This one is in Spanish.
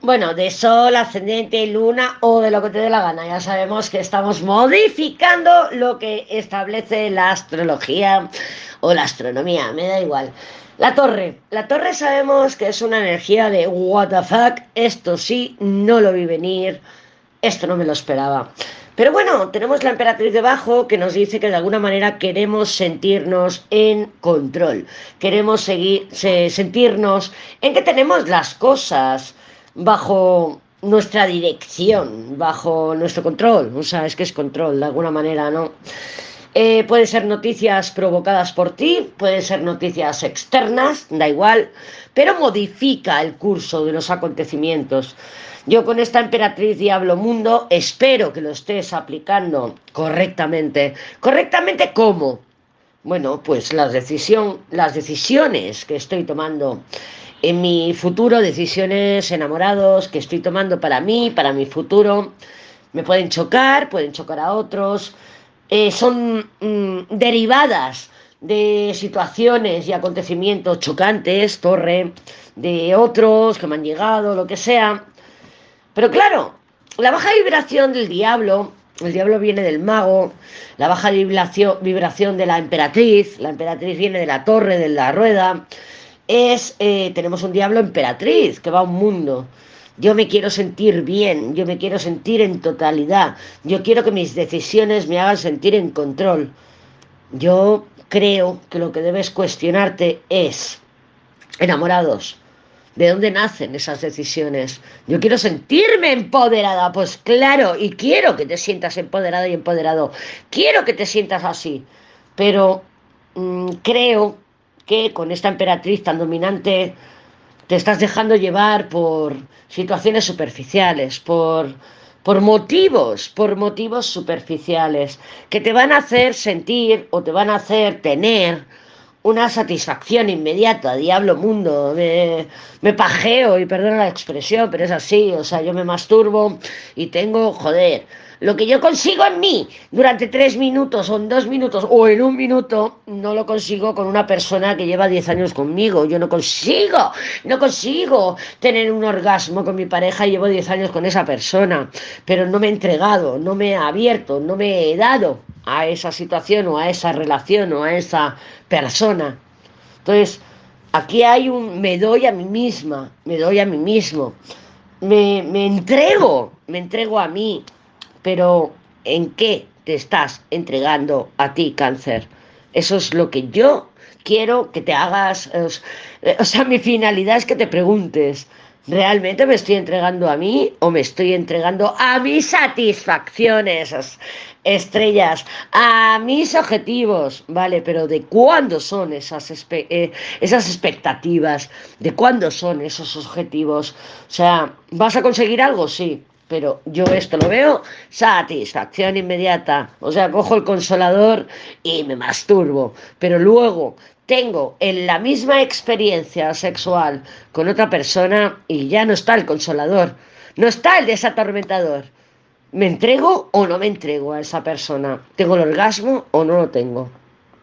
Bueno, de sol, ascendente, luna o de lo que te dé la gana. Ya sabemos que estamos modificando lo que establece la astrología o la astronomía, me da igual. La torre. La torre sabemos que es una energía de what the fuck. Esto sí, no lo vi venir. Esto no me lo esperaba. Pero bueno, tenemos la emperatriz debajo que nos dice que de alguna manera queremos sentirnos en control. Queremos seguir, sentirnos en que tenemos las cosas bajo nuestra dirección, bajo nuestro control. O sea, es que es control, de alguna manera, ¿no? Eh, pueden ser noticias provocadas por ti, pueden ser noticias externas, da igual, pero modifica el curso de los acontecimientos. Yo con esta emperatriz Diablo Mundo espero que lo estés aplicando correctamente. ¿Correctamente cómo? Bueno, pues decisión, las decisiones que estoy tomando en mi futuro, decisiones enamorados que estoy tomando para mí, para mi futuro, me pueden chocar, pueden chocar a otros, eh, son mm, derivadas de situaciones y acontecimientos chocantes, torre, de otros que me han llegado, lo que sea. Pero claro, la baja vibración del diablo, el diablo viene del mago, la baja vibración, vibración de la emperatriz, la emperatriz viene de la torre, de la rueda, es, eh, tenemos un diablo emperatriz que va a un mundo. Yo me quiero sentir bien, yo me quiero sentir en totalidad, yo quiero que mis decisiones me hagan sentir en control. Yo creo que lo que debes cuestionarte es, enamorados, ¿de dónde nacen esas decisiones? Yo quiero sentirme empoderada, pues claro, y quiero que te sientas empoderada y empoderado, quiero que te sientas así, pero mm, creo que con esta emperatriz tan dominante te estás dejando llevar por situaciones superficiales, por, por motivos, por motivos superficiales, que te van a hacer sentir o te van a hacer tener una satisfacción inmediata, diablo mundo, me, me pajeo y perdona la expresión, pero es así, o sea, yo me masturbo y tengo, joder, lo que yo consigo en mí durante tres minutos o en dos minutos o en un minuto, no lo consigo con una persona que lleva diez años conmigo. Yo no consigo, no consigo tener un orgasmo con mi pareja y llevo diez años con esa persona. Pero no me he entregado, no me he abierto, no me he dado a esa situación o a esa relación o a esa persona. Entonces, aquí hay un me doy a mí misma, me doy a mí mismo, me, me entrego, me entrego a mí, pero ¿en qué te estás entregando a ti, cáncer? Eso es lo que yo quiero que te hagas. O sea, mi finalidad es que te preguntes, ¿realmente me estoy entregando a mí o me estoy entregando a mis satisfacciones, estrellas, a mis objetivos? Vale, pero ¿de cuándo son esas, eh, esas expectativas? ¿De cuándo son esos objetivos? O sea, ¿vas a conseguir algo? Sí pero yo esto lo veo satisfacción inmediata. O sea, cojo el consolador y me masturbo, pero luego tengo en la misma experiencia sexual con otra persona y ya no está el consolador, no está el desatormentador. ¿Me entrego o no me entrego a esa persona? ¿Tengo el orgasmo o no lo tengo?